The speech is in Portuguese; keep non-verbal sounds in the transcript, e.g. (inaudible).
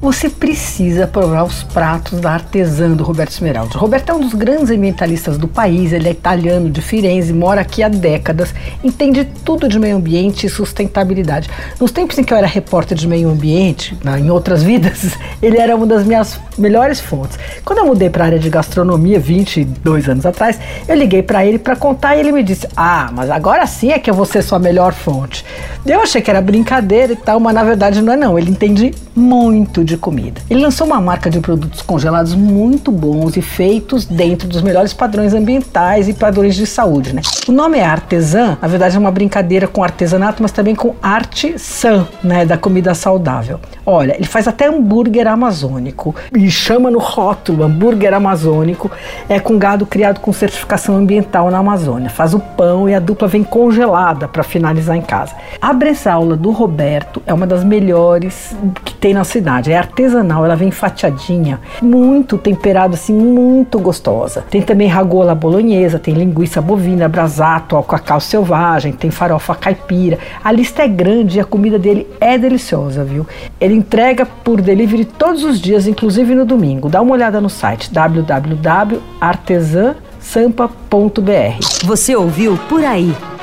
Você precisa provar os pratos da artesã do Roberto Esmeralda. Roberto é um dos grandes ambientalistas do país, ele é italiano de Firenze, mora aqui há décadas, entende tudo de meio ambiente e sustentabilidade. Nos tempos em que eu era repórter de meio ambiente, em outras vidas, (laughs) ele era uma das minhas melhores fontes. Quando eu mudei para a área de gastronomia, 22 anos atrás, eu liguei para ele para contar e ele me disse: Ah, mas agora sim é que eu vou ser sua melhor fonte. Eu achei que era brincadeira e tal, mas na verdade não é não. Ele entende muito de comida. Ele lançou uma marca de produtos congelados muito bons e feitos dentro dos melhores padrões ambientais e padrões de saúde, né? O nome é artesã, na verdade é uma brincadeira com artesanato, mas também com arte sã, né, da comida saudável. Olha, ele faz até hambúrguer amazônico e chama no rótulo hambúrguer amazônico, é com gado criado com certificação ambiental na Amazônia. Faz o pão e a dupla vem congelada para finalizar em casa. A bresaula do Roberto é uma das melhores que tem na cidade. É artesanal, ela vem fatiadinha, muito temperada, assim, muito gostosa. Tem também ragola bolonhesa, tem linguiça bovina, brasato, cacau selvagem, tem farofa caipira. A lista é grande e a comida dele é deliciosa, viu? Ele entrega por delivery todos os dias, inclusive no domingo. Dá uma olhada no site www.artesansampa.br. Você ouviu Por Aí.